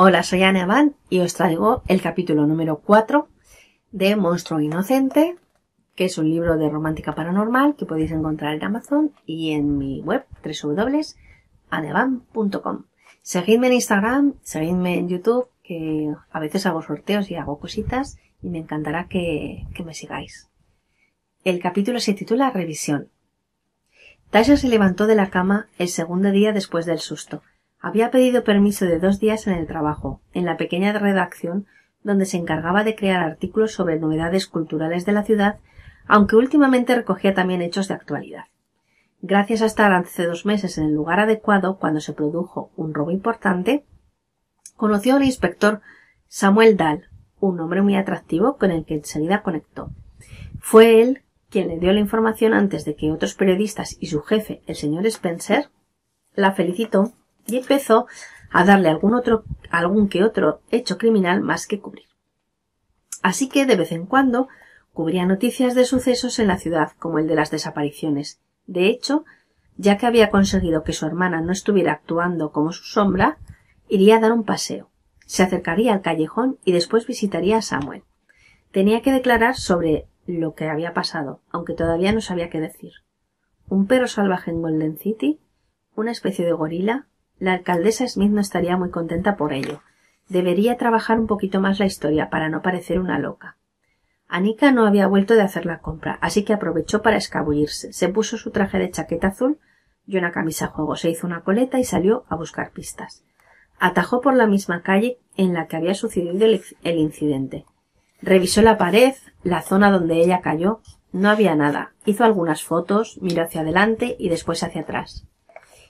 Hola, soy Anne Abad y os traigo el capítulo número 4 de Monstruo Inocente, que es un libro de romántica paranormal que podéis encontrar en Amazon y en mi web www.aneban.com. Seguidme en Instagram, seguidme en YouTube, que a veces hago sorteos y hago cositas y me encantará que, que me sigáis. El capítulo se titula Revisión. Tasha se levantó de la cama el segundo día después del susto. Había pedido permiso de dos días en el trabajo, en la pequeña redacción donde se encargaba de crear artículos sobre novedades culturales de la ciudad, aunque últimamente recogía también hechos de actualidad. Gracias a estar hace dos meses en el lugar adecuado cuando se produjo un robo importante, conoció al inspector Samuel Dahl, un hombre muy atractivo con el que enseguida conectó. Fue él quien le dio la información antes de que otros periodistas y su jefe, el señor Spencer, la felicitó y empezó a darle algún otro, algún que otro hecho criminal más que cubrir. Así que de vez en cuando cubría noticias de sucesos en la ciudad, como el de las desapariciones. De hecho, ya que había conseguido que su hermana no estuviera actuando como su sombra, iría a dar un paseo. Se acercaría al callejón y después visitaría a Samuel. Tenía que declarar sobre lo que había pasado, aunque todavía no sabía qué decir. Un perro salvaje en Golden City, una especie de gorila, la alcaldesa Smith no estaría muy contenta por ello. Debería trabajar un poquito más la historia para no parecer una loca. Anika no había vuelto de hacer la compra, así que aprovechó para escabullirse. Se puso su traje de chaqueta azul y una camisa a juego, se hizo una coleta y salió a buscar pistas. Atajó por la misma calle en la que había sucedido el, el incidente. Revisó la pared, la zona donde ella cayó. No había nada. Hizo algunas fotos, miró hacia adelante y después hacia atrás.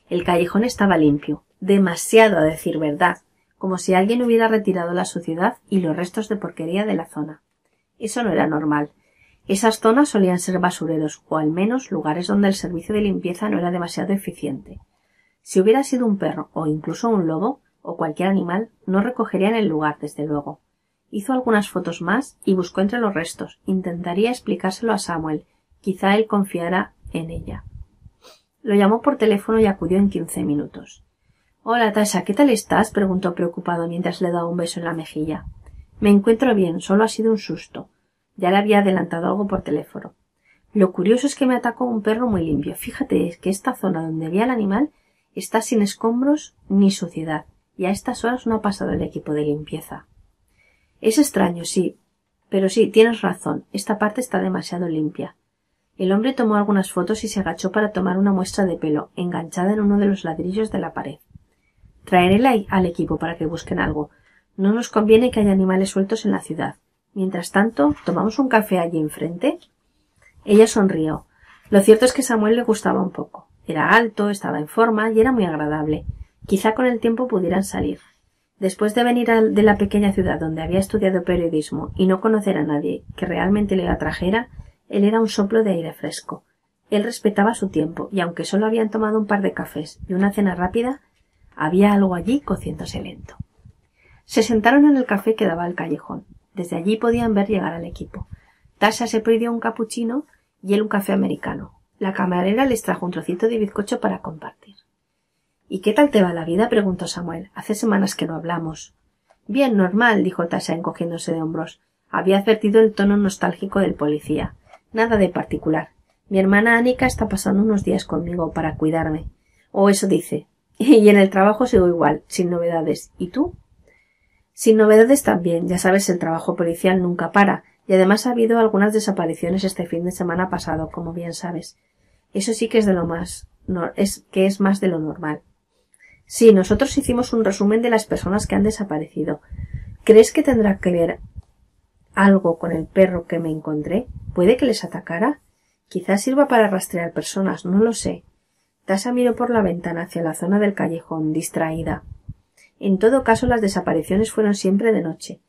El callejón estaba limpio, demasiado a decir verdad, como si alguien hubiera retirado la suciedad y los restos de porquería de la zona. Eso no era normal. Esas zonas solían ser basureros, o al menos lugares donde el servicio de limpieza no era demasiado eficiente. Si hubiera sido un perro o incluso un lobo o cualquier animal, no recogerían el lugar, desde luego. Hizo algunas fotos más y buscó entre los restos. Intentaría explicárselo a Samuel. Quizá él confiara en ella. Lo llamó por teléfono y acudió en quince minutos. Hola, Tasha, ¿qué tal estás? preguntó preocupado mientras le daba un beso en la mejilla. Me encuentro bien, solo ha sido un susto. Ya le había adelantado algo por teléfono. Lo curioso es que me atacó un perro muy limpio. Fíjate que esta zona donde había el animal está sin escombros ni suciedad, y a estas horas no ha pasado el equipo de limpieza. Es extraño, sí, pero sí, tienes razón, esta parte está demasiado limpia. El hombre tomó algunas fotos y se agachó para tomar una muestra de pelo, enganchada en uno de los ladrillos de la pared. Traeré al equipo para que busquen algo. No nos conviene que haya animales sueltos en la ciudad. Mientras tanto, ¿tomamos un café allí enfrente? Ella sonrió. Lo cierto es que Samuel le gustaba un poco. Era alto, estaba en forma y era muy agradable. Quizá con el tiempo pudieran salir. Después de venir de la pequeña ciudad donde había estudiado periodismo y no conocer a nadie que realmente le atrajera, él era un soplo de aire fresco. Él respetaba su tiempo, y aunque solo habían tomado un par de cafés y una cena rápida, había algo allí cociéndose lento. Se sentaron en el café que daba al callejón. Desde allí podían ver llegar al equipo. Tasha se pidió un capuchino y él un café americano. La camarera les trajo un trocito de bizcocho para compartir. ¿Y qué tal te va la vida? preguntó Samuel. Hace semanas que no hablamos. Bien, normal, dijo Tasha encogiéndose de hombros. Había advertido el tono nostálgico del policía. Nada de particular. Mi hermana Anika está pasando unos días conmigo para cuidarme. O eso dice. Y en el trabajo sigo igual, sin novedades. ¿Y tú? Sin novedades también. Ya sabes, el trabajo policial nunca para. Y además ha habido algunas desapariciones este fin de semana pasado, como bien sabes. Eso sí que es de lo más. No, es que es más de lo normal. Sí, nosotros hicimos un resumen de las personas que han desaparecido. ¿Crees que tendrá que ver algo con el perro que me encontré? ¿Puede que les atacara? Quizás sirva para rastrear personas, no lo sé. Tasa miró por la ventana hacia la zona del callejón, distraída. En todo caso, las desapariciones fueron siempre de noche.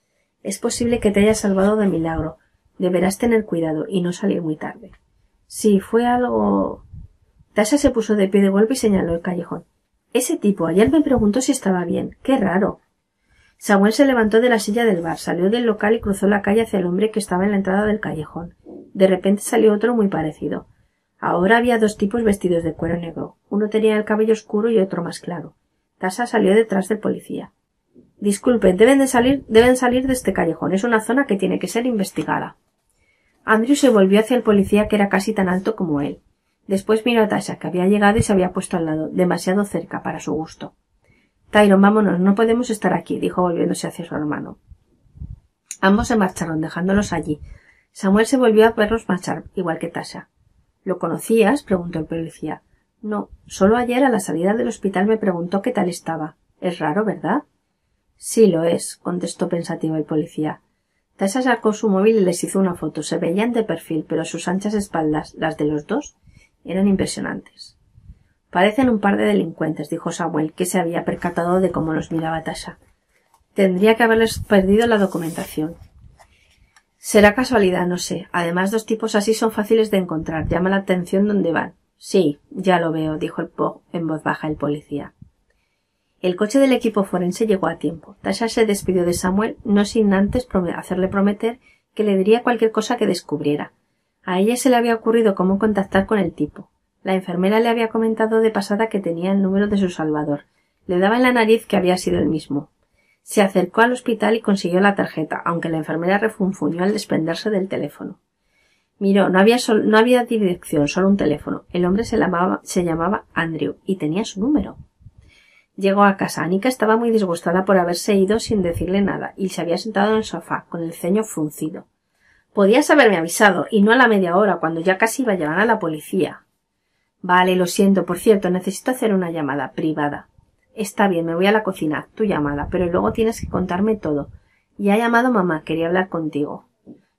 Es posible que te haya salvado de milagro. Deberás tener cuidado y no salir muy tarde. Sí, fue algo. Tasa se puso de pie de golpe y señaló el callejón. Ese tipo ayer me preguntó si estaba bien. Qué raro. Samuel se levantó de la silla del bar, salió del local y cruzó la calle hacia el hombre que estaba en la entrada del callejón. De repente salió otro muy parecido. Ahora había dos tipos vestidos de cuero negro. Uno tenía el cabello oscuro y otro más claro. Tasa salió detrás del policía. Disculpe, deben de salir, deben salir de este callejón. Es una zona que tiene que ser investigada. Andrew se volvió hacia el policía que era casi tan alto como él. Después miró a Tasha, que había llegado y se había puesto al lado, demasiado cerca para su gusto. Tyron, vámonos, no podemos estar aquí, dijo volviéndose hacia su hermano. Ambos se marcharon, dejándolos allí. Samuel se volvió a verlos marchar, igual que Tasha. ¿Lo conocías? preguntó el policía. No, solo ayer a la salida del hospital me preguntó qué tal estaba. Es raro, ¿verdad? Sí lo es, contestó pensativo el policía. Tasha sacó su móvil y les hizo una foto. Se veían de perfil, pero sus anchas espaldas, las de los dos, eran impresionantes. Parecen un par de delincuentes, dijo Samuel, que se había percatado de cómo los miraba Tasha. Tendría que haberles perdido la documentación. Será casualidad, no sé. Además, dos tipos así son fáciles de encontrar. Llama la atención dónde van. Sí, ya lo veo, dijo el en voz baja el policía. El coche del equipo forense llegó a tiempo. Tasha se despidió de Samuel, no sin antes hacerle prometer que le diría cualquier cosa que descubriera. A ella se le había ocurrido cómo contactar con el tipo. La enfermera le había comentado de pasada que tenía el número de su salvador. Le daba en la nariz que había sido el mismo. Se acercó al hospital y consiguió la tarjeta, aunque la enfermera refunfuñó al desprenderse del teléfono. Miró, no había, no había dirección, solo un teléfono. El hombre se llamaba, se llamaba Andrew y tenía su número. Llegó a casa. Anika estaba muy disgustada por haberse ido sin decirle nada y se había sentado en el sofá, con el ceño fruncido. Podías haberme avisado, y no a la media hora, cuando ya casi iba a llegar a la policía. Vale, lo siento. Por cierto, necesito hacer una llamada privada. Está bien, me voy a la cocina, tu llamada, pero luego tienes que contarme todo. Ya ha llamado mamá, quería hablar contigo.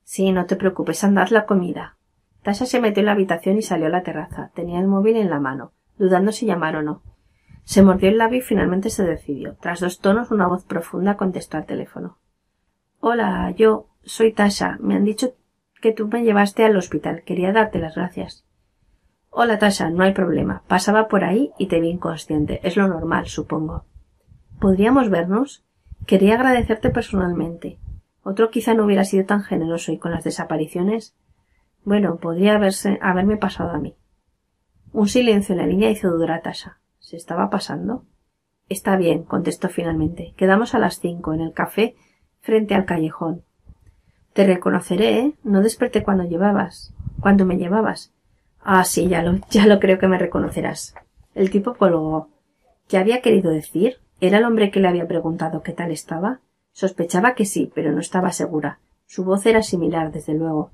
Sí, no te preocupes, andad la comida. Tasha se metió en la habitación y salió a la terraza. Tenía el móvil en la mano, dudando si llamar o no. Se mordió el labio y finalmente se decidió. Tras dos tonos, una voz profunda contestó al teléfono. Hola, yo soy Tasha. Me han dicho que tú me llevaste al hospital. Quería darte las gracias. Hola, Tasha, no hay problema. Pasaba por ahí y te vi inconsciente. Es lo normal, supongo. ¿Podríamos vernos? Quería agradecerte personalmente. Otro quizá no hubiera sido tan generoso y con las desapariciones. Bueno, podría haberse, haberme pasado a mí. Un silencio en la línea hizo dudar a Tasha. ¿Se estaba pasando? Está bien, contestó finalmente. Quedamos a las cinco en el café frente al callejón. Te reconoceré, ¿eh? No desperté cuando llevabas. Cuando me llevabas. Ah, sí, ya lo, ya lo creo que me reconocerás. El tipo colgó. ¿Qué había querido decir? ¿Era el hombre que le había preguntado qué tal estaba? Sospechaba que sí, pero no estaba segura. Su voz era similar, desde luego.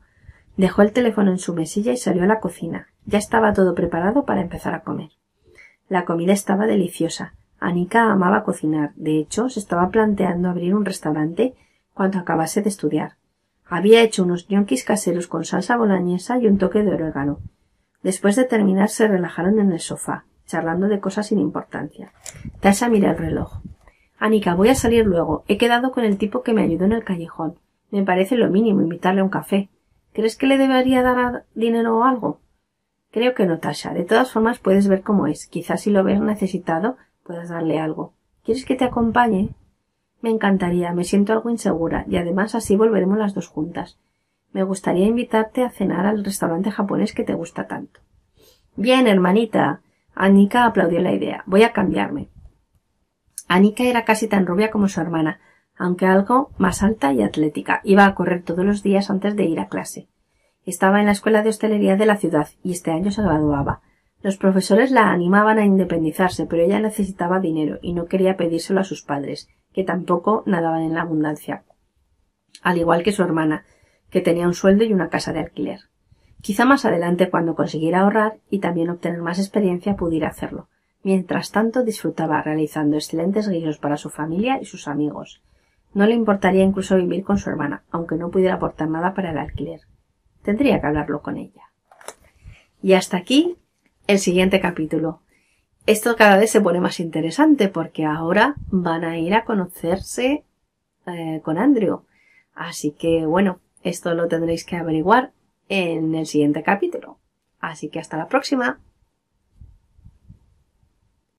Dejó el teléfono en su mesilla y salió a la cocina. Ya estaba todo preparado para empezar a comer. La comida estaba deliciosa. Anika amaba cocinar. De hecho, se estaba planteando abrir un restaurante cuando acabase de estudiar. Había hecho unos ñoquis caseros con salsa boloñesa y un toque de orégano. Después de terminar se relajaron en el sofá, charlando de cosas sin importancia. Tasha miró el reloj. Anika, voy a salir luego. He quedado con el tipo que me ayudó en el callejón. Me parece lo mínimo invitarle a un café. ¿Crees que le debería dar dinero o algo? Creo que no, Tasha. De todas formas puedes ver cómo es. Quizás si lo ves necesitado puedas darle algo. ¿Quieres que te acompañe? Me encantaría. Me siento algo insegura y además así volveremos las dos juntas. Me gustaría invitarte a cenar al restaurante japonés que te gusta tanto. Bien, hermanita. Anika aplaudió la idea. Voy a cambiarme. Anika era casi tan rubia como su hermana, aunque algo más alta y atlética. Iba a correr todos los días antes de ir a clase. Estaba en la escuela de hostelería de la ciudad y este año se graduaba. Los profesores la animaban a independizarse, pero ella necesitaba dinero y no quería pedírselo a sus padres, que tampoco nadaban en la abundancia. Al igual que su hermana, que tenía un sueldo y una casa de alquiler. Quizá más adelante, cuando consiguiera ahorrar y también obtener más experiencia, pudiera hacerlo. Mientras tanto, disfrutaba realizando excelentes guisos para su familia y sus amigos. No le importaría incluso vivir con su hermana, aunque no pudiera aportar nada para el alquiler. Tendría que hablarlo con ella. Y hasta aquí el siguiente capítulo. Esto cada vez se pone más interesante porque ahora van a ir a conocerse eh, con Andrew. Así que bueno, esto lo tendréis que averiguar en el siguiente capítulo. Así que hasta la próxima.